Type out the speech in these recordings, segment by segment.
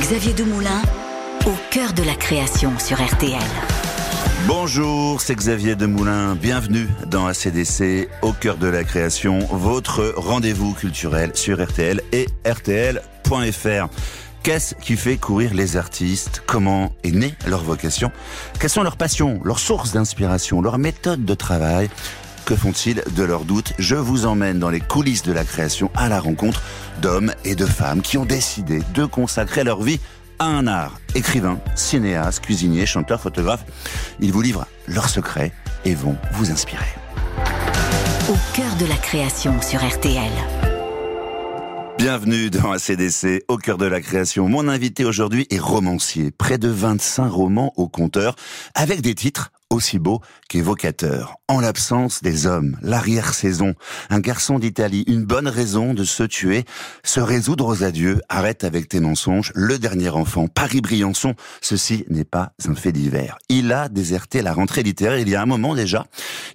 Xavier Demoulin, au cœur de la création sur RTL. Bonjour, c'est Xavier Demoulin. Bienvenue dans ACDC, au cœur de la création, votre rendez-vous culturel sur RTL et RTL.fr. Qu'est-ce qui fait courir les artistes? Comment est née leur vocation? Quelles sont leurs passions, leurs sources d'inspiration, leurs méthodes de travail? Que font-ils de leurs doutes Je vous emmène dans les coulisses de la création à la rencontre d'hommes et de femmes qui ont décidé de consacrer leur vie à un art. Écrivains, cinéastes, cuisiniers, chanteurs, photographes, ils vous livrent leurs secrets et vont vous inspirer. Au cœur de la création sur RTL. Bienvenue dans ACDC, au cœur de la création. Mon invité aujourd'hui est romancier, près de 25 romans au compteur, avec des titres aussi beau qu'évocateur. En l'absence des hommes, l'arrière-saison, un garçon d'Italie, une bonne raison de se tuer, se résoudre aux adieux, arrête avec tes mensonges, le dernier enfant, Paris-Briançon, ceci n'est pas un fait divers. Il a déserté la rentrée littéraire il y a un moment déjà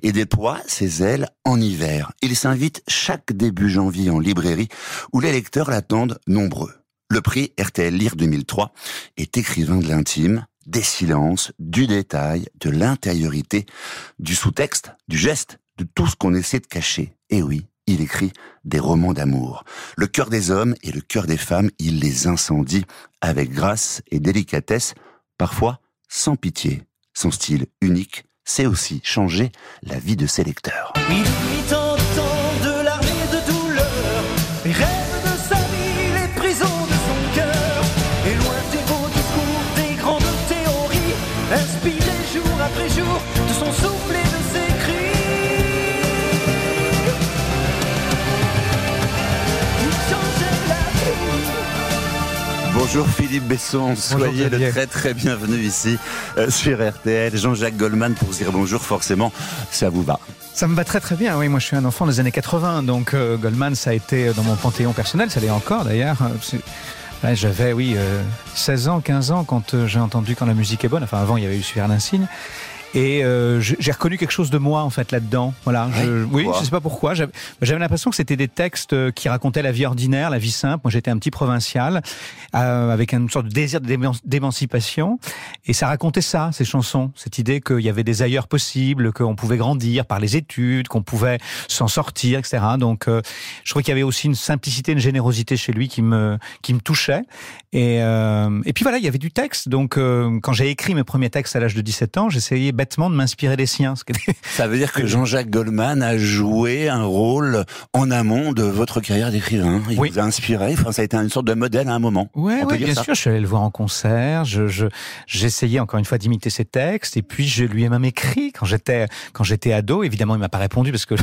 et déploie ses ailes en hiver. Il s'invite chaque début janvier en librairie où les lecteurs l'attendent nombreux. Le prix RTL Lire 2003 est écrivain de l'intime, des silences, du détail, de l'intériorité, du sous-texte, du geste, de tout ce qu'on essaie de cacher. Et oui, il écrit des romans d'amour. Le cœur des hommes et le cœur des femmes, il les incendie avec grâce et délicatesse, parfois sans pitié. Son style unique sait aussi changer la vie de ses lecteurs. Bonjour Philippe Besson, soyez le très très bienvenu ici euh, sur RTL. Jean-Jacques Goldman pour dire bonjour, forcément, ça vous va. Ça me va très très bien, oui, moi je suis un enfant des années 80, donc euh, Goldman ça a été dans mon panthéon personnel, ça l'est encore d'ailleurs. Ouais, J'avais, oui, 16 ans, 15 ans quand j'ai entendu Quand la musique est bonne. Enfin, avant, il y avait eu Super Insigne. Et euh, j'ai reconnu quelque chose de moi en fait là-dedans. Voilà. Je, oui, je sais pas pourquoi. J'avais l'impression que c'était des textes euh, qui racontaient la vie ordinaire, la vie simple. Moi, j'étais un petit provincial euh, avec une sorte de désir d'émancipation, et ça racontait ça, ces chansons, cette idée qu'il y avait des ailleurs possibles, qu'on pouvait grandir par les études, qu'on pouvait s'en sortir, etc. Donc, euh, je trouvais qu'il y avait aussi une simplicité, une générosité chez lui qui me qui me touchait. Et, euh, et puis voilà, il y avait du texte. Donc, euh, quand j'ai écrit mes premiers textes à l'âge de 17 ans, j'essayais bêtement de m'inspirer des siens. Ça veut dire que Jean-Jacques Goldman a joué un rôle en amont de votre carrière d'écrivain. Il vous a inspiré. Enfin, ça a été une sorte de modèle à un moment. Oui, bien sûr. Je suis allé le voir en concert. Je, j'essayais encore une fois d'imiter ses textes. Et puis, je lui ai même écrit quand j'étais quand j'étais ado. Évidemment, il m'a pas répondu parce que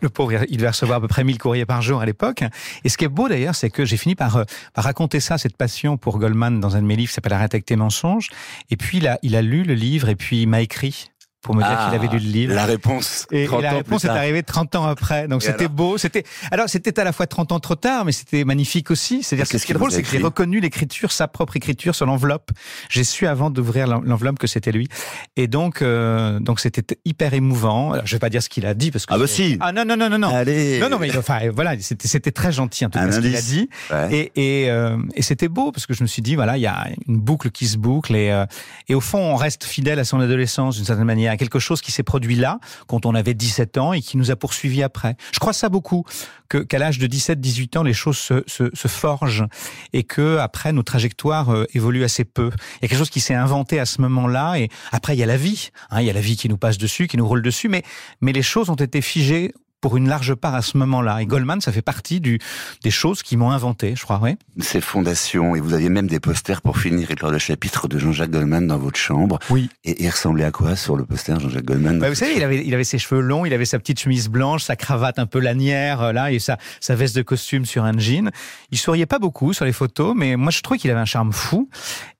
le, pauvre, il devait recevoir à peu près 1000 courriers par jour à l'époque. Et ce qui est beau d'ailleurs, c'est que j'ai fini par, par raconter ça, cette passion pour Goldman dans un de mes livres qui s'appelle Arrête avec tes mensonges. Et puis, il a, il a lu le livre et puis il m'a écrit pour me dire qu'il avait lu le livre. La réponse. Et, la réponse est arrivée 30 ans après. Donc c'était beau. C'était alors c'était à la fois 30 ans trop tard, mais c'était magnifique aussi. C'est-à-dire que ce qui est drôle, c'est que j'ai reconnu l'écriture, sa propre écriture sur l'enveloppe. J'ai su avant d'ouvrir l'enveloppe que c'était lui. Et donc euh, donc c'était hyper émouvant. Alors, je vais pas dire ce qu'il a dit parce que ah bah si. Ah non non non non non. Allez. Non non mais enfin voilà c'était c'était très gentil en tout cas ce qu'il a dit. Et et, euh, et c'était beau parce que je me suis dit voilà il y a une boucle qui se boucle et euh, et au fond on reste fidèle à son adolescence d'une certaine manière quelque chose qui s'est produit là, quand on avait 17 ans, et qui nous a poursuivis après. Je crois ça beaucoup, qu'à l'âge de 17-18 ans, les choses se, se, se, forgent, et que après nos trajectoires euh, évoluent assez peu. Il y a quelque chose qui s'est inventé à ce moment-là, et après il y a la vie. Hein, il y a la vie qui nous passe dessus, qui nous roule dessus, mais, mais les choses ont été figées pour une large part à ce moment-là. Et Goldman, ça fait partie du, des choses qui m'ont inventé, je crois, oui. Ces fondations, et vous aviez même des posters pour finir lors de chapitre de Jean-Jacques Goldman dans votre chambre. Oui. Et il ressemblait à quoi sur le poster, Jean-Jacques Goldman bah, Vous savez, il avait, il avait ses cheveux longs, il avait sa petite chemise blanche, sa cravate un peu lanière, euh, là, et sa, sa veste de costume sur un jean. Il souriait pas beaucoup sur les photos, mais moi, je trouvais qu'il avait un charme fou.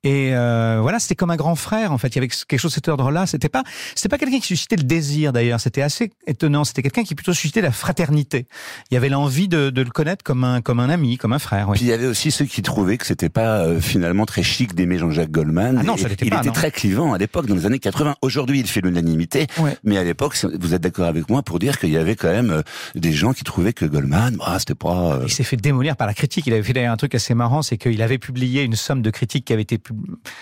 Et euh, voilà, c'était comme un grand frère, en fait. Il y avait quelque chose de cet ordre-là. C'était pas, c'était pas quelqu'un qui suscitait le désir, d'ailleurs. C'était assez étonnant. C'était quelqu'un qui plutôt suscitait générosité, la fraternité. Il y avait l'envie de, de, le connaître comme un, comme un ami, comme un frère. Puis il y avait aussi ceux qui trouvaient que c'était pas euh, finalement très chic d'aimer Jean-Jacques Goldman. Ah non, ça il pas, était très clivant à l'époque, dans les années 80. Aujourd'hui, il fait l'unanimité. Mais à l'époque, vous êtes d'accord avec moi pour dire qu'il y avait quand même euh, des gens qui trouvaient que Goldman, bah, c'était pas... Il s'est fait démolir par la critique. Il avait fait d'ailleurs un truc assez marrant, c'est qu'il avait publié une somme de critiques qui avait été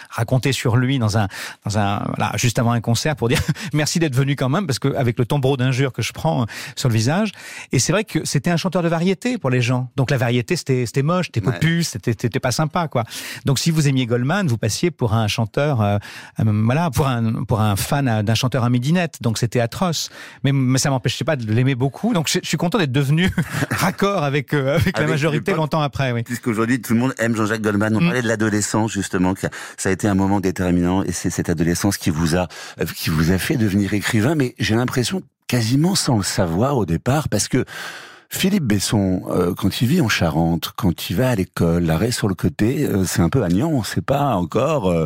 racontée sur lui dans un, dans un, voilà, juste avant un concert pour dire merci d'être venu quand même, parce qu'avec le tombereau d'injures que je prends euh, sur le visage. Et c'est vrai que c'était un chanteur de variété pour les gens. Donc la variété, c'était, moche, c'était popus, c'était, c'était pas sympa, quoi. Donc si vous aimiez Goldman, vous passiez pour un chanteur, euh, euh, voilà, pour un, pour un fan d'un chanteur à midinette. Donc c'était atroce. Mais, mais ça m'empêchait pas de l'aimer beaucoup. Donc je, suis content d'être devenu raccord avec, avec, la majorité longtemps après, oui. Puisqu'aujourd'hui, tout le monde aime Jean-Jacques Goldman. On mm. parlait de l'adolescence, justement, que ça a été un moment déterminant et c'est cette adolescence qui vous a, qui vous a fait devenir écrivain. Mais j'ai l'impression quasiment sans le savoir au départ, parce que Philippe Besson, euh, quand il vit en Charente, quand il va à l'école, l'arrêt sur le côté, euh, c'est un peu agnant. C'est pas encore euh,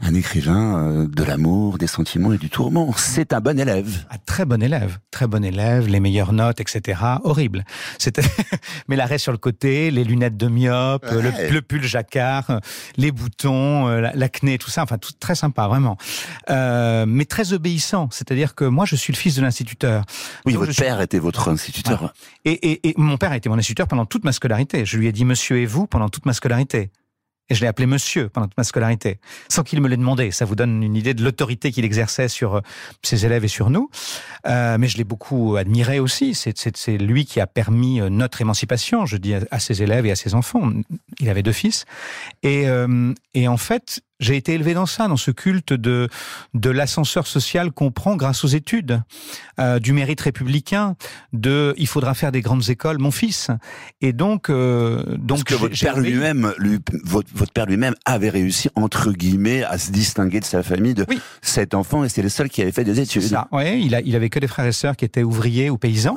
un écrivain de l'amour, des sentiments et du tourment. C'est un bon élève. Un très bon élève, très bon élève, les meilleures notes, etc. Horrible. Mais l'arrêt sur le côté, les lunettes de myope, le, pull jacquard, les boutons, l'acné, tout ça. Enfin, tout très sympa, vraiment. mais très obéissant. C'est-à-dire que moi, je suis le fils de l'instituteur. Oui, votre père était votre instituteur. Et, mon père a été mon instituteur pendant toute ma scolarité. Je lui ai dit monsieur et vous pendant toute ma scolarité. Et je l'ai appelé monsieur pendant toute ma scolarité, sans qu'il me l'ait demandé. Ça vous donne une idée de l'autorité qu'il exerçait sur euh, ses élèves et sur nous. Euh, mais je l'ai beaucoup admiré aussi. C'est lui qui a permis euh, notre émancipation, je dis, à, ses élèves et à ses enfants. Il avait deux fils. Et, et en fait, j'ai été élevé dans ça, dans ce culte de de l'ascenseur social qu'on prend grâce aux études, euh, du mérite républicain, de il faudra faire des grandes écoles, mon fils. Et donc euh, donc Parce que votre père lui-même, lui, votre, votre, père lui-même avait réussi entre guillemets à se distinguer de sa famille de sept enfants et c'était le seul qui avait fait des études. Ça. Ouais, il a il avait que des frères et sœurs qui étaient ouvriers ou paysans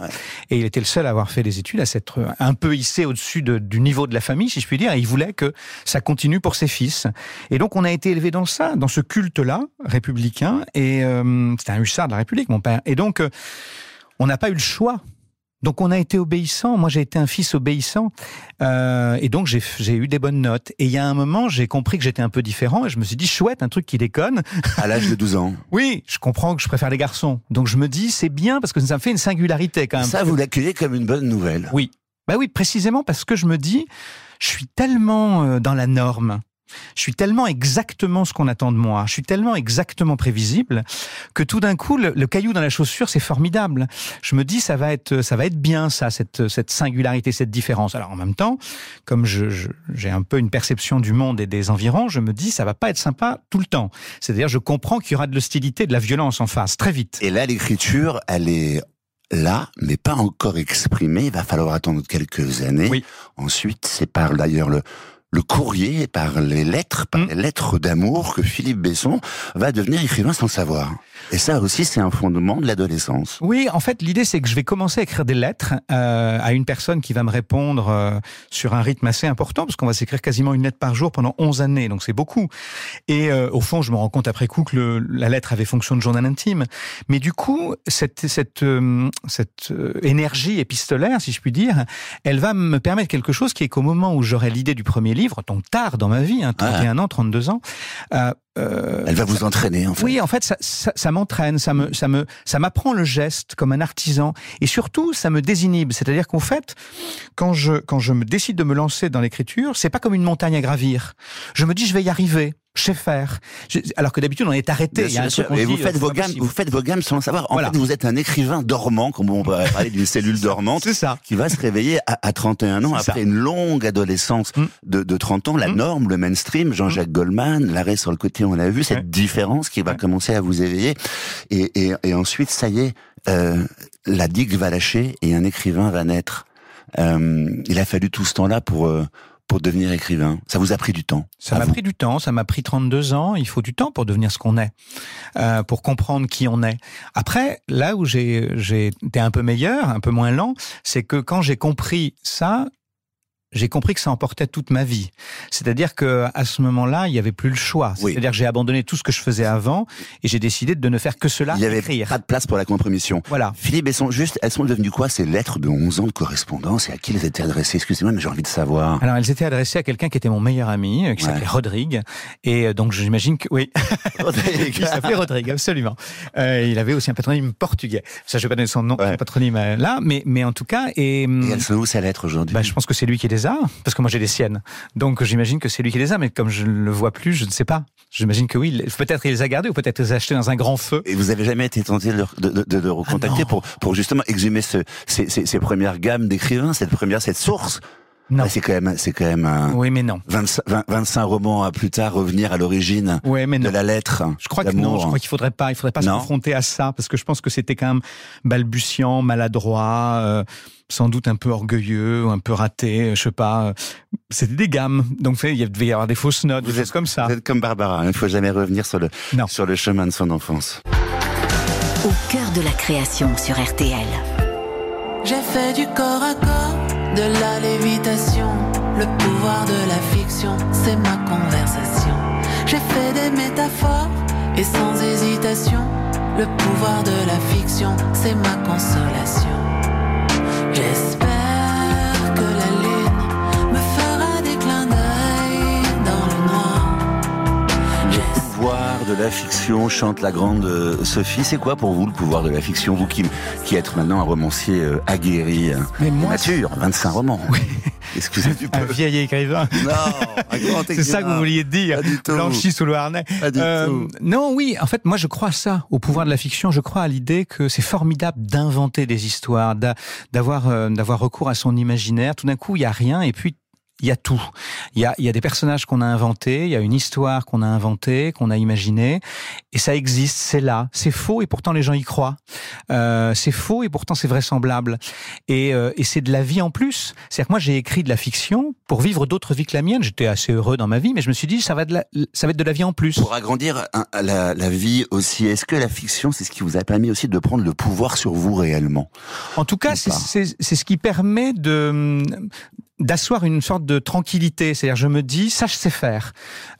et il était le seul à avoir fait des études, à s'être un peu hissé au-dessus de, du niveau de la famille, si je puis dire. Et il voulait que ça continue pour ses fils. Et donc on a été élevé dans ça, dans ce culte-là, républicain, et euh, c'était un hussard de la République, mon père. Et donc, euh, on n'a pas eu le choix. Donc on a été obéissant. Moi j'ai été un fils obéissant euh, et donc j'ai eu des bonnes notes. Et il y a un moment j'ai compris que j'étais un peu différent et je me suis dit chouette un truc qui déconne. À l'âge de 12 ans. oui, je comprends que je préfère les garçons. Donc je me dis c'est bien parce que ça me fait une singularité quand même. Ça vous l'accueillez comme une bonne nouvelle. Oui, bah oui précisément parce que je me dis je suis tellement dans la norme je suis tellement exactement ce qu'on attend de moi, je suis tellement exactement prévisible que tout d'un coup le, caillou dans la chaussure c'est formidable. Je me dis ça va être ça va être bien ça cette cette singularité cette différence. Alors en même temps, comme je j'ai un peu une perception du monde et des environs, je me dis ça va pas être sympa tout le temps. C'est-à-dire je comprends qu'il y aura de l'hostilité, de la violence en face très vite. Et là l'écriture elle est là, mais pas encore exprimée. Il va falloir attendre quelques années. Oui. Ensuite, c'est par d'ailleurs le, le courrier, par les lettres, par mm. les lettres d'amour que Philippe Besson va devenir écrivain sans le savoir. Et ça aussi, c'est un fondement de l'adolescence. Oui, en fait, l'idée, c'est que je vais commencer à écrire des lettres euh, à une personne qui va me répondre euh, sur un rythme assez important, parce qu'on va s'écrire quasiment une lettre par jour pendant 11 années, donc c'est beaucoup. Et euh, au fond, je me rends compte après coup que le, la lettre avait fonction de journal intime. Mais du coup, cette, cette, cette énergie épistolaire, si je puis dire, elle va me permettre quelque chose qui est qu'au moment où j'aurai l'idée du premier livre, donc tard dans ma vie, hein, 31 ans, 32 ans, euh, Elle va vous entraîner, en fait. Oui, en fait, ça, ça, ça m'entraîne, ça me, ça me, ça m'apprend le geste comme un artisan, et surtout, ça me désinhibe. C'est-à-dire qu'en fait, quand je, quand je me décide de me lancer dans l'écriture, c'est pas comme une montagne à gravir. Je me dis, je vais y arriver faire. alors que d'habitude, on est arrêté. Il y a et vous faites vos gammes, vous faites vos gammes sans le savoir. En fait, vous êtes un écrivain dormant, comme on pourrait parler d'une cellule dormante. C'est ça. Qui va se réveiller à, à 31 ans après une longue adolescence mm. de, de 30 ans. La mm. norme, le mainstream, Jean-Jacques mm. Goldman, l'arrêt sur le côté, on l'a vu, cette différence qui va commencer à vous éveiller. Et, et, et ensuite, ça y est, euh, la digue va lâcher et un écrivain va naître. Euh, il a fallu tout ce temps-là pour euh, pour devenir écrivain Ça vous a pris du temps Ça m'a pris du temps, ça m'a pris 32 ans. Il faut du temps pour devenir ce qu'on est, euh, pour comprendre qui on est. Après, là où j'ai été un peu meilleur, un peu moins lent, c'est que quand j'ai compris ça, j'ai compris que ça emportait toute ma vie. C'est-à-dire que à ce moment-là, il n'y avait plus le choix. Oui. C'est-à-dire que j'ai abandonné tout ce que je faisais avant et j'ai décidé de ne faire que cela, Il n'y avait écrire. pas de place pour la compromission. Voilà. Philippe, elles sont juste, elles sont devenues quoi ces lettres de 11 ans de correspondance et à qui elles étaient adressées? Excusez-moi, mais j'ai envie de savoir. Alors, elles étaient adressées à quelqu'un qui était mon meilleur ami, euh, qui Ouais. s'appelait Rodrigue. Et euh, donc, j'imagine que, oui, Rodrigue. il s'appelait Rodrigue, absolument. Euh, il avait aussi un patronyme portugais. Ça, je vais pas donner son nom, Ouais. son patronyme là, mais, mais en tout cas, et, Et elles sont où ces lettres aujourd'hui? bah, je pense que c'est lui qui les a, parce que moi j'ai les siennes. Donc j'imagine que c'est lui qui les a, mais comme je ne le vois plus, je ne sais pas. J'imagine que oui, peut-être il les a gardés ou peut-être les a achetés dans un grand feu. Et vous avez jamais été tenté de, le- de, de- de recontacter Ah pour, pour justement exhumer ce, ces, ces, ces premières gammes d'écrivains, cette première, cette source Non. Ah, C'est quand même, c'est quand même un Oui, mais non. 25, 20 25 romans à plus tard revenir à l'origine Oui, de la lettre. Je crois que non, je crois qu'il faudrait pas, il faudrait pas se Non. confronter à ça, parce que je pense que c'était quand même balbutiant, maladroit, euh, sans doute un peu orgueilleux, un peu raté, je sais pas. euh, C'était des gammes, donc il devait y avoir des fausses notes, des Vous choses comme ça. Vous êtes comme Barbara, il ne faut jamais revenir sur le, Non. sur le chemin de son enfance. Au cœur de la création sur RTL. J'ai fait du corps à corps, de la lévitation. Le pouvoir de la fiction, c'est ma conversation. J'ai fait des métaphores et sans hésitation. Le pouvoir de la fiction, c'est ma consolation. J'espère pouvoir de la fiction, chante la grande euh, Sophie. C'est quoi pour vous le pouvoir de la fiction Vous qui, qui êtes maintenant un romancier euh, aguerri. euh, Mais moi, nature, 25 romans. Excusez du peu. Un vieil écrivain. Non, un C'est ça que vous vouliez dire, blanchi sous le harnais. Euh. Non, oui, en fait, moi je crois à ça, au pouvoir de la fiction. Je crois à l'idée que c'est formidable d'inventer des histoires, d'a- d'avoir euh, d'avoir recours à son imaginaire. Tout d'un coup, il y a rien, et puis il y a tout. Il y a, il y a des personnages qu'on a inventés, il y a une histoire qu'on a inventée, qu'on a imaginée, et ça existe, c'est là. C'est faux, et pourtant les gens y croient. Euh, c'est faux, et pourtant c'est vraisemblable. Et, euh, et c'est de la vie en plus. C'est-à-dire que moi j'ai écrit de la fiction pour vivre d'autres vies que la mienne. J'étais assez heureux dans ma vie, mais je me suis dit ça va, de la, ça va être de la vie en plus. Pour agrandir un- la, la vie aussi, est-ce que la fiction, c'est ce qui vous a permis aussi de prendre le pouvoir sur vous réellement? En tout cas, c'est ce qui permet de d'asseoir une sorte de tranquillité. C'est-à-dire, je me dis, ça, je sais faire.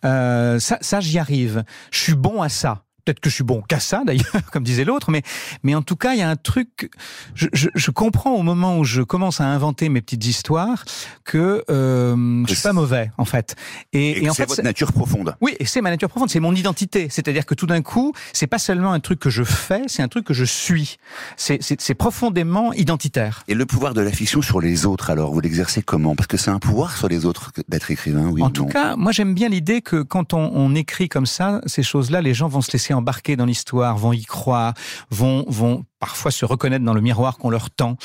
Euh, ça, ça j'y arrive. Je suis bon à ça. Peut-être que je suis bon qu'à ça, d'ailleurs, comme disait l'autre, mais, mais en tout cas, il y a un truc. Je, je, je comprends au moment où je commence à inventer mes petites histoires que euh, je suis pas mauvais, en fait. Et, Et, et en c'est votre nature profonde. oui, et c'est ma nature profonde, c'est mon identité. C'est-à-dire que tout d'un coup, c'est pas seulement un truc que je fais, c'est un truc que je suis. C'est- profondément identitaire. Et le pouvoir de la fiction sur les autres, alors, vous l'exercez comment? Parce que c'est un pouvoir sur les autres d'être écrivain, oui en ou tout non? cas, moi j'aime bien l'idée que quand on, on écrit comme ça, ces choses-là, les gens vont se laisser embarquer dans l'histoire, vont y croire, vont, vont parfois se reconnaître dans le miroir qu'on leur tend,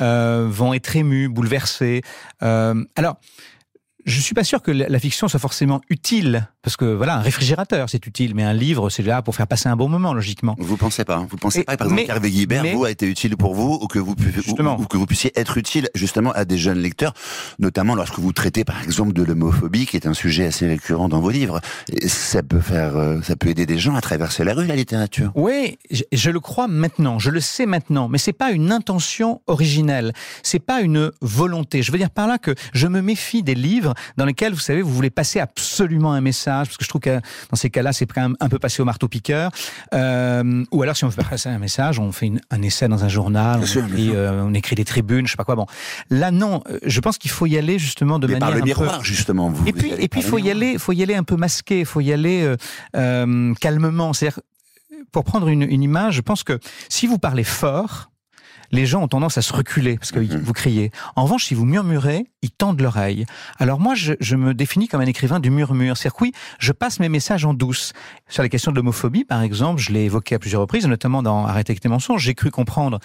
euh, vont être émus, bouleversés. Euh, alors, je suis pas sûr que la fiction soit forcément utile, parce que voilà, un réfrigérateur c'est utile, mais un livre c'est là pour faire passer un bon moment, logiquement. Vous pensez pas hein Vous pensez Et- pas, par exemple, qu'Hervé Guibert, mais- vous, a été utile pour vous, ou que vous, pu- ou- Justement. ou, que vous puissiez être utile, justement, à des jeunes lecteurs, notamment lorsque vous traitez, par exemple, de l'homophobie, qui est un sujet assez récurrent dans vos livres. Et ça peut faire, euh, ça peut aider des gens à traverser la rue, la littérature. Oui, je, je le crois maintenant, je le sais maintenant, mais c'est pas une intention originelle, c'est pas une volonté. Je veux dire par là que je me méfie des livres dans lesquels, vous savez, vous voulez passer absolument un message, parce que je trouve que dans ces cas-là, c'est quand même un peu passé au marteau-piqueur. Euh, ou alors, si on veut passer un message, on fait une- un essai dans un journal, on sûr, écrit, euh, on écrit des tribunes, je sais pas quoi. Bon, là non, euh, je pense qu'il faut y aller justement de Mais manière par le un peu- miroir, justement. Vous, et puis, et puis, faut y aller, faut y aller un peu masqué, faut y aller calmement. C'est-à-dire, pour prendre une, une image, je pense que si vous parlez fort, les gens ont tendance à se reculer parce que Mhm. vous criez. En revanche, si vous murmurez, ils tendent l'oreille. Alors moi, je, je me définis comme un écrivain du murmure. C'est-à-dire que oui, je passe mes messages en douce. Sur la question de l'homophobie, par exemple, je l'ai évoqué à plusieurs reprises, notamment dans Arrêtez avec tes mensonges. J'ai cru comprendre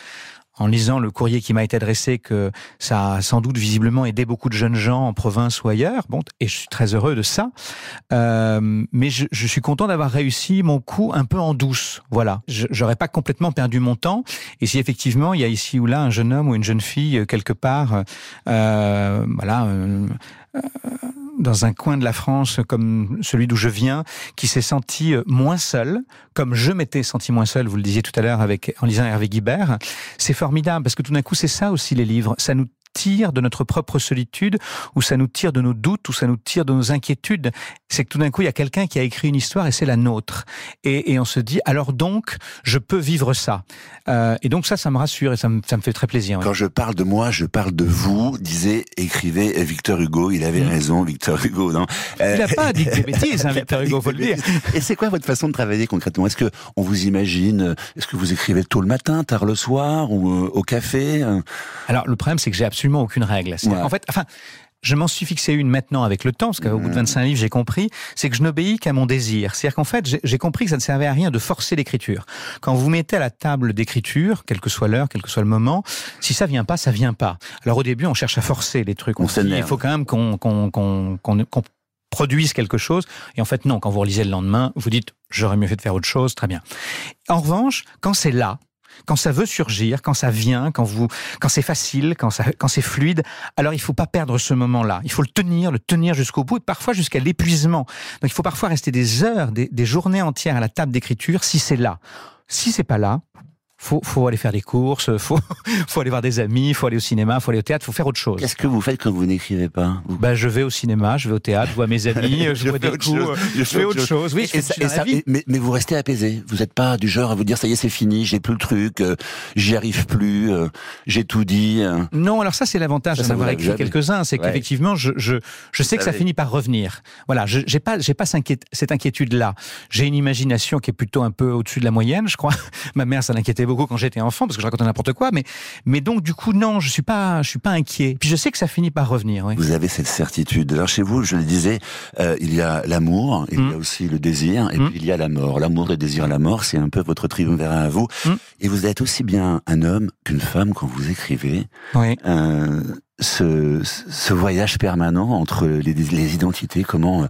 en lisant le courrier qui m'a été adressé que ça a sans doute visiblement aidé beaucoup de jeunes gens en province ou ailleurs. Bon, et je suis très heureux de ça. Euh, mais je, je suis content d'avoir réussi mon coup un peu en douce. Voilà. J'aurais pas complètement perdu mon temps. Et si effectivement il y a ici ou là un jeune homme ou une jeune fille euh, quelque part, euh, voilà. euh, euh, dans un coin de la France comme celui d'où je viens, qui s'est senti euh, moins seul, comme je m'étais senti moins seul, vous le disiez tout à l'heure avec en lisant Hervé Guibert, c'est formidable parce que tout d'un coup c'est ça aussi les livres, ça nous tire de notre propre solitude, où ça nous tire de nos doutes, où ça nous tire de nos inquiétudes. C'est que tout d'un coup, il y a quelqu'un qui a écrit une histoire et c'est la nôtre. Et, et, on se dit, alors donc, je peux vivre ça. Euh, et donc ça, ça me rassure et ça me, ça me fait très plaisir. Quand je parle de moi, je parle de vous, disait, écrivait Victor Hugo. Il avait mmh. raison, Victor Hugo. Non il n'a pas dit des bêtises, hein, Victor Hugo, faut le dire. Et c'est quoi votre façon de travailler concrètement? Est-ce que on vous imagine Est-ce que vous écrivez tôt le matin, tard le soir, ou euh, au café Alors le problème, c'est que j'ai absolument aucune règle. En fait, enfin, je m'en suis fixé une maintenant avec le temps, parce qu'au bout de 25 mmh. livres, j'ai compris, c'est que je n'obéis qu'à mon désir. C'est-à-dire qu'en fait, j'ai compris que ça ne servait à rien de forcer l'écriture. Quand vous mettez à la table d'écriture, quelle que soit l'heure, quel que soit le moment, si ça vient pas, ça vient pas. Alors au début, on cherche à forcer les trucs. On, se dit, il faut quand même qu'on qu'on produise quelque chose. Et en fait, non, quand vous relisez le lendemain, vous dites, j'aurais mieux fait de faire autre chose, très bien. En revanche, quand c'est là, quand ça veut surgir, quand ça vient, quand vous, quand c'est facile, quand ça, quand c'est fluide, alors il faut pas perdre ce moment-là. Il faut le tenir, le tenir jusqu'au bout et parfois jusqu'à l'épuisement. Donc il faut parfois rester des heures, des, des journées entières à la table d'écriture si c'est là. Si c'est pas là, faut, faut aller faire des courses, faut, faut aller voir des amis, faut aller au cinéma, faut aller au théâtre, faut faire autre chose. Qu'est-ce que vous faites quand vous n'écrivez pas bah, je vais au cinéma, je vais au théâtre, je vois mes amis, je, vois des coups, je, fais autre chose. Oui, mais, mais, vous restez apaisé. Vous n'êtes pas du genre à vous dire ça y est, c'est fini, j'ai plus le truc, euh, j'y arrive plus, euh, j'ai tout dit. Euh. Non, alors ça c'est l'avantage d'en avoir écrit quelques-uns, c'est qu'effectivement je, je, je sais que ça finit par revenir. Voilà, j'ai pas j'ai pas cette inquiétude là. J'ai une imagination qui est plutôt un peu au-dessus de la moyenne, je crois. Ma mère ça l'inquiétait beaucoup quand j'étais enfant parce que je racontais n'importe quoi, mais mais donc du coup non, je suis pas je suis pas inquiet. Puis je sais que ça finit par revenir. Oui. Vous avez cette certitude. Alors chez vous, je le disais, euh, il y a l'amour, il y a mmh. aussi le désir, et mmh. puis il y a la mort. L'amour, le désir, la mort, c'est un peu votre triumvirat à vous. Mmh. Et vous êtes aussi bien un homme qu'une femme quand vous écrivez. Oui. Euh, ce, voyage permanent entre les, les, identités Comment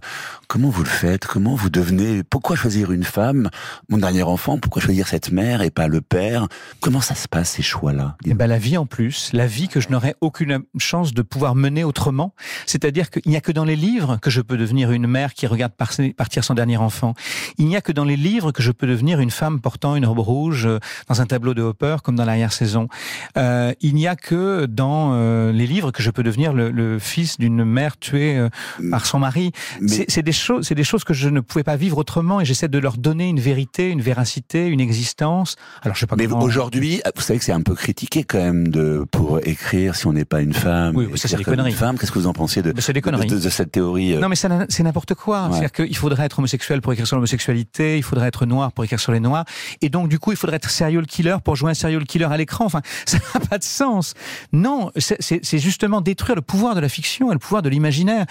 comment vous le faites Comment vous devenez Pourquoi choisir une femme, mon dernier enfant Pourquoi choisir cette mère et pas le père? Comment ça se passe ces choix-là? Eh ben la vie en plus, la vie que je n'aurais aucune chance de pouvoir mener autrement. C'est-à-dire qu'il n'y a que dans les livres que je peux devenir une mère qui regarde partir son dernier enfant. Il n'y a que dans les livres que je peux devenir une femme portant une robe rouge euh, dans un tableau de Hopper comme dans l'arrière-saison. Euh, il n'y a que dans euh, les livres que je peux devenir le, le fils d'une mère tuée euh, par son mari. C'est des choses, c'est des choses que je ne pouvais pas vivre autrement, et j'essaie de leur donner une vérité, une véracité, une existence. Alors je sais pas. Mais aujourd'hui, vous savez que c'est un peu critiqué quand même de pour écrire si on n'est pas une femme. Oui, ça c'est des conneries. Femme, qu'est-ce que vous en pensez de, des conneries. De, de, cette théorie euh Non, mais c'est n'importe quoi. C'est-à-dire qu'il faudrait être homosexuel pour écrire sur l'homosexualité, il faudrait être noir pour écrire sur les noirs, et donc du coup il faudrait être serial killer pour jouer un serial killer à l'écran. Enfin, ça n'a pas de sens. Non, c'est justement détruire le pouvoir de la fiction et le pouvoir de l'imaginaire.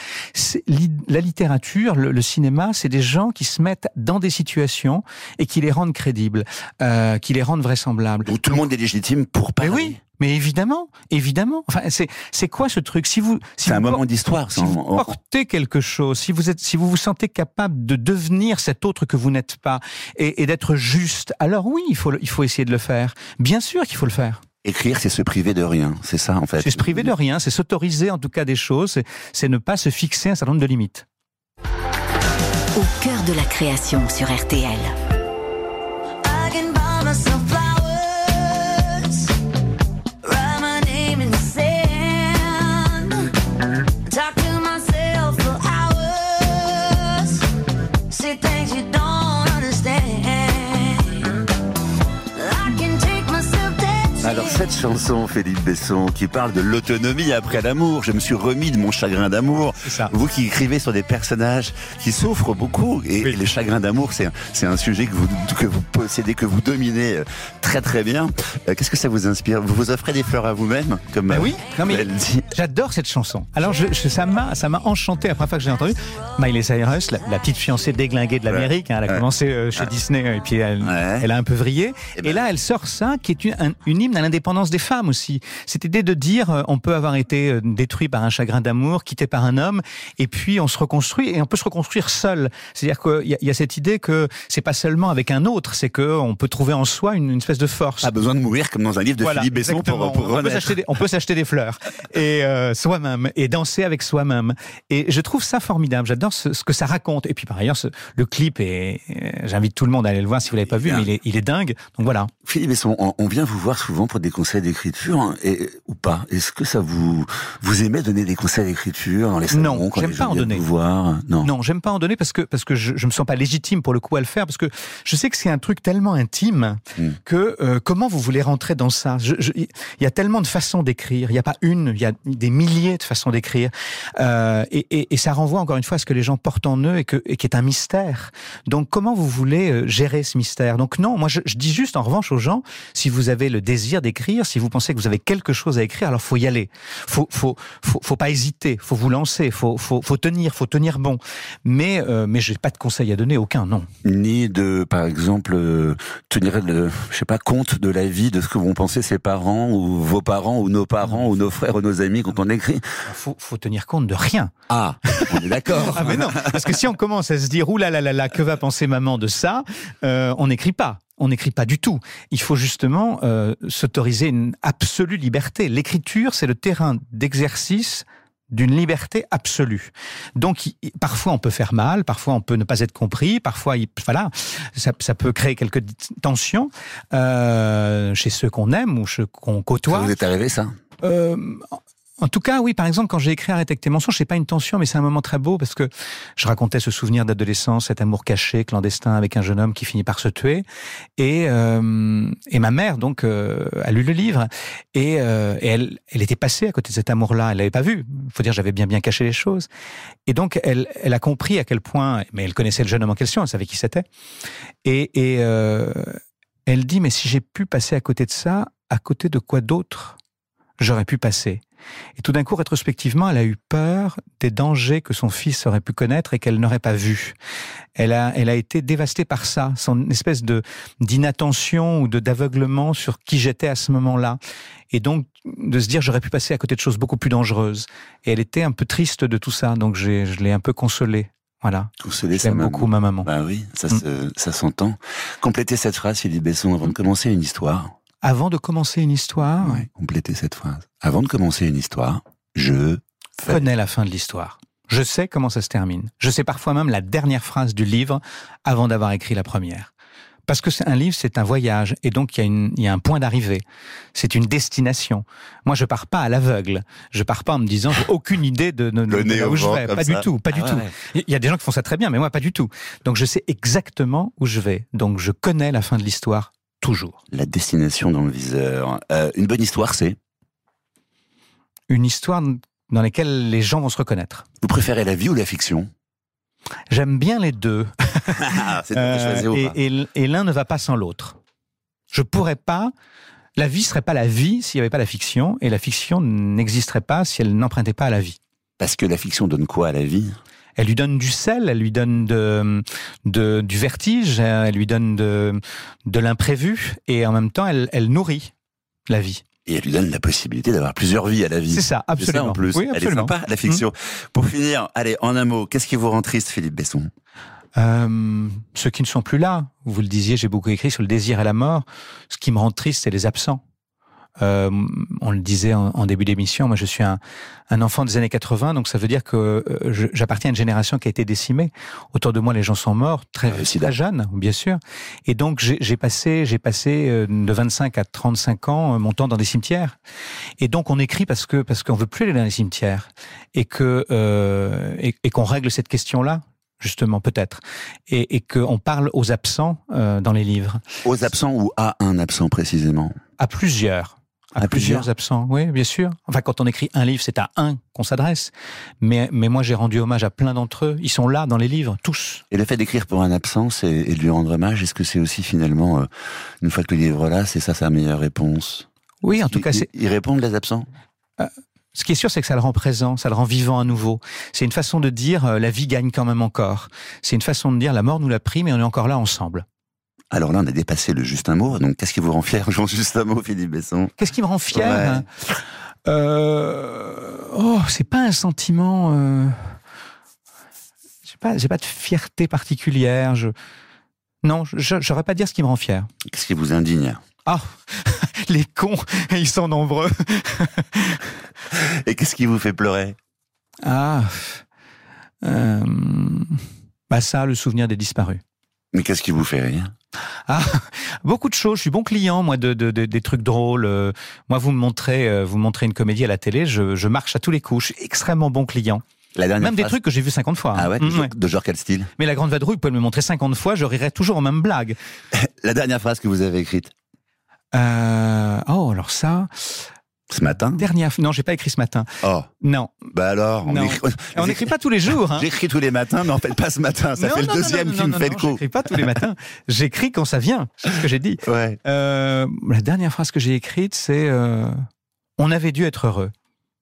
La littérature, le, cinéma, c'est des gens qui se mettent dans des situations et qui les rendent crédibles, euh, qui les rendent vraisemblables. Tout le monde est légitime pour parler. Mais oui. Mais évidemment, évidemment. Enfin, c'est c'est quoi ce truc? Si vous, si c'est un moment d'histoire. Si vous portez quelque chose, si vous êtes, si vous vous sentez capable de devenir cet autre que vous n'êtes pas et, et d'être juste, alors oui, il faut il faut essayer de le faire. Bien sûr qu'il faut le faire. Écrire, c'est se priver de rien, c'est ça en fait. C'est se priver de rien, c'est s'autoriser en tout cas des choses, c'est ne pas se fixer un certain nombre de limites. Au cœur de la création sur RTL. Alors cette chanson, Philippe Besson, qui parle de l'autonomie après l'amour, je me suis remis de mon chagrin d'amour. Vous qui écrivez sur des personnages qui souffrent beaucoup, et les chagrins d'amour, c'est un sujet que vous que vous possédez, que vous dominez euh, très très bien. Euh, qu'est-ce que ça vous inspire? Vous vous offrez des fleurs à vous-même, comme ben oui. J'adore cette chanson. Alors je, ça m'a ça m'a enchanté la première fois que j'ai entendu. Miley Cyrus, la, petite fiancée déglinguée de l'Amérique, hein, elle a commencé euh, chez Disney et puis elle, elle, a un peu vrillé. Et, eh et ben là, elle sort ça, qui est une, une hymne à l'indépendance des femmes aussi. Cette idée de dire euh, on peut avoir été euh, détruit par un chagrin d'amour, quitté par un homme, et puis on se reconstruit et on peut se reconstruire seul. C'est-à-dire qu'il y, y, a cette idée que c'est pas seulement avec un autre, c'est que on peut trouver en soi une, une espèce de force. Pas besoin de mourir comme dans un livre de Philippe Besson pour, pour on, peut s'acheter des, on peut s'acheter des fleurs et euh, soi-même et danser avec soi-même. Et je trouve ça formidable. J'adore ce, ce, que ça raconte. Et puis par ailleurs, ce, le clip est. J'invite tout le monde à aller le voir si vous l'avez pas vu, mais il est, il est dingue. Donc voilà. Philippe Besson, on, on vient vous voir souvent pour des conseils d'écriture hein, et ou pas Est-ce que ça vous vous aimez donner des conseils d'écriture dans les salons Non, j'aime pas en donner. vous voir? Non. Non, j'aime pas en donner parce que parce que je, je me sens pas légitime pour le coup à le faire parce que je sais que c'est un truc tellement intime Mm. que euh, comment vous voulez rentrer dans ça? Il y a tellement de façons d'écrire, il n'y a pas une, il y a des milliers de façons d'écrire euh, et, et, et ça renvoie encore une fois à ce que les gens portent en eux et, que, et qui est un mystère. Donc comment vous voulez euh, gérer ce mystère? Donc non, moi je, je dis juste en revanche aux gens si vous avez le désir d'écrire, si vous pensez que vous avez quelque chose à écrire, alors faut y aller. Faut faut faut, faut pas hésiter, faut vous lancer, faut faut, faut tenir, faut tenir bon. Mais euh, mais j'ai pas de conseils à donner, aucun, non. Ni de, par exemple, euh, tenir le, je sais pas, compte de la vie de ce que vont penser ses parents ou vos parents ou nos parents ou nos frères ou nos amis quand on écrit. Faut faut tenir compte de rien. Ah, on est d'accord. Ah mais non, parce que si on commence à se dire ouh là là là là, que va penser maman de ça, euh, on n'écrit pas. On n'écrit pas du tout. Il faut justement euh, s'autoriser une absolue liberté. L'écriture, c'est le terrain d'exercice d'une liberté absolue. Donc, parfois on peut faire mal, parfois on peut ne pas être compris, parfois, il- voilà, ça, ça peut créer quelques tensions euh, chez ceux qu'on aime ou ceux qu'on Ça côtoie. vous est arrivé ça? Euh, en tout cas, oui, par exemple, quand j'ai écrit Arrête tes mensonges, c'est pas une tension, mais c'est un moment très beau parce que je racontais ce souvenir d'adolescence, cet amour caché, clandestin avec un jeune homme qui finit par se tuer. Et, euh, ma mère, donc, euh, a lu le livre et, euh, elle, était passée à côté de cet amour-là. Elle l'avait pas vu. Faut dire, j'avais bien bien caché les choses. Et donc, elle, a compris à quel point, mais elle connaissait le jeune homme en question, elle savait qui c'était. Et, et elle dit, mais si j'ai pu passer à côté de ça, à côté de quoi d'autre? J'aurais pu passer. Et tout d'un coup, rétrospectivement, elle a eu peur des dangers que son fils aurait pu connaître et qu'elle n'aurait pas vus. Elle a, elle a été dévastée par ça, son espèce de d'inattention ou de d'aveuglement sur qui j'étais à ce moment-là. Et donc de se dire j'aurais pu passer à côté de choses beaucoup plus dangereuses. Et elle était un peu triste de tout ça, donc je l'ai un peu consolée. Voilà. Consoler sa maman. beaucoup ma maman. Bah oui, ça, Mm. se- ça s'entend. Complétez cette phrase, Philippe Besson, avant de commencer une histoire. Avant de commencer une histoire, Ouais, complétez cette phrase. Avant de commencer une histoire, je je fais. connais la fin de l'histoire. Je sais comment ça se termine. Je sais parfois même la dernière phrase du livre avant d'avoir écrit la première. Parce que c'est un livre, c'est un voyage, et donc il y a, une, il y a un point d'arrivée. C'est une destination. Moi, je pars pas à l'aveugle. Je pars pas en me disant j'ai aucune idée de, de, de- de là où je vais. Pas du tout, pas du Ah tout. ouais. Il y a des gens qui font ça très bien, mais moi pas du tout. Donc je sais exactement où je vais. Donc je connais la fin de l'histoire toujours. La destination dans le viseur. Euh, une bonne histoire, c'est Une histoire dans laquelle les gens vont se reconnaître. Vous préférez la vie ou la fiction? J'aime bien les deux. Ou Euh, et- et l'un ne va pas sans l'autre. Je pourrais pas. La vie serait pas la vie s'il n'y avait pas la fiction, et la fiction n'existerait pas si elle n'empruntait pas à la vie. Parce que la fiction donne quoi à la vie? Elle lui donne du sel, elle lui donne de, de- du vertige, elle lui donne de, de l'imprévu, et en même temps, elle, elle nourrit la vie. Et elle lui donne la possibilité d'avoir plusieurs vies à la vie. C'est ça, C'est ça absolument. en plus. Oui, Elle est absolument. sympa, la fiction. Pour finir, allez, en un mot, qu'est-ce qui vous rend triste, Philippe Besson? Euh, ceux qui ne sont plus là, vous le disiez, j'ai beaucoup écrit sur le désir et la mort. Ce qui me rend triste, c'est les absents. Euh, on le disait en, en début d'émission, moi je suis un, un enfant des années 80, donc ça veut dire que euh, j'appartiens à une génération qui a été décimée. Autour de moi, les gens sont morts très, très jeunes, bien sûr. Et donc j'ai passé, j'ai passé euh, de 25 à 35 ans euh, mon temps dans des cimetières. Et donc on écrit parce que parce qu'on veut plus aller dans les cimetières et que euh, et, et qu'on règle cette question-là justement peut-être et, et qu'on parle aux absents euh, dans les livres Aux absents ou à un absent précisément? À plusieurs à, À plusieurs plusieurs. absents. Oui bien sûr. Enfin quand on écrit un livre c'est à un qu'on s'adresse. Mais mais moi j'ai rendu hommage à plein d'entre eux. Ils sont là dans les livres tous. Et le fait d'écrire pour un absent c'est- et de lui rendre hommage, est-ce que c'est aussi finalement, euh, une fois que le livre est là, c'est ça sa meilleure réponse? Oui en tout cas c'est Ils répondent, les absents? Ce qui est sûr, c'est que ça le rend présent, ça le rend vivant à nouveau. C'est une façon de dire euh, la vie gagne quand même encore. C'est une façon de dire la mort nous l'a pris, mais on est encore là ensemble. Alors là, on a dépassé le juste un mot, donc qu'est-ce qui vous rend fier, Jean Juste un mot, Philippe Besson? Qu'est-ce qui me rend fier? Ouais. euh... Oh, c'est pas un sentiment. Euh... J'ai pas, j'ai pas de fierté particulière. Je... Non, je j'aurais pas à dire ce qui me rend fier. Qu'est-ce qui vous indigne? Ah, les cons, ils sont nombreux. Et qu'est-ce qui vous fait pleurer? Ah, euh... bah ça, le souvenir des disparus. Mais qu'est-ce qui vous fait rire? Ah, beaucoup de choses. Je suis bon client, moi, de, de, de des trucs drôles. Euh, moi, vous me montrez, euh, vous me montrez une comédie à la télé, je, je marche à tous les coups. Je suis extrêmement bon client. La dernière Même des trucs que j'ai vus 50 fois. Ah ouais, de, Mm, genre, ouais. de genre quel style? Mais la grande vadrouille, vous pouvez me montrer 50 fois, je rirai toujours aux mêmes blagues. La dernière phrase que vous avez écrite Euh, oh, alors ça, ce matin dernière. Non, j'ai pas écrit ce matin. Oh, Non, bah alors, on Non. écrit- n'écrit pas tous les jours. Hein. J'écris tous les matins, mais en fait pas ce matin. Ça Non, fait le non, deuxième non, qui non, me non, fait non, le coup. J'écris pas tous les matins. J'écris quand ça vient. C'est ce que j'ai dit. Ouais. Euh, la dernière phrase que j'ai écrite, c'est euh, On avait dû être heureux.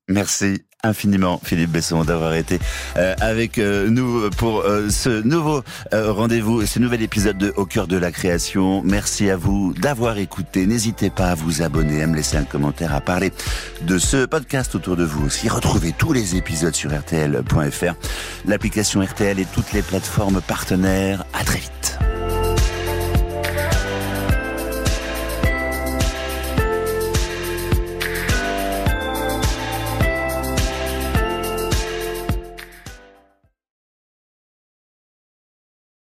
Merci infiniment Philippe Besson d'avoir été euh, avec euh, nous pour euh, ce nouveau rendez-vous, ce nouvel épisode de Au cœur de la création. Merci à vous d'avoir écouté. N'hésitez pas à vous abonner, à me laisser un commentaire, à parler de ce podcast autour de vous aussi. Retrouvez tous les épisodes sur rtl.fr, l'application RTL et toutes les plateformes partenaires. À très vite.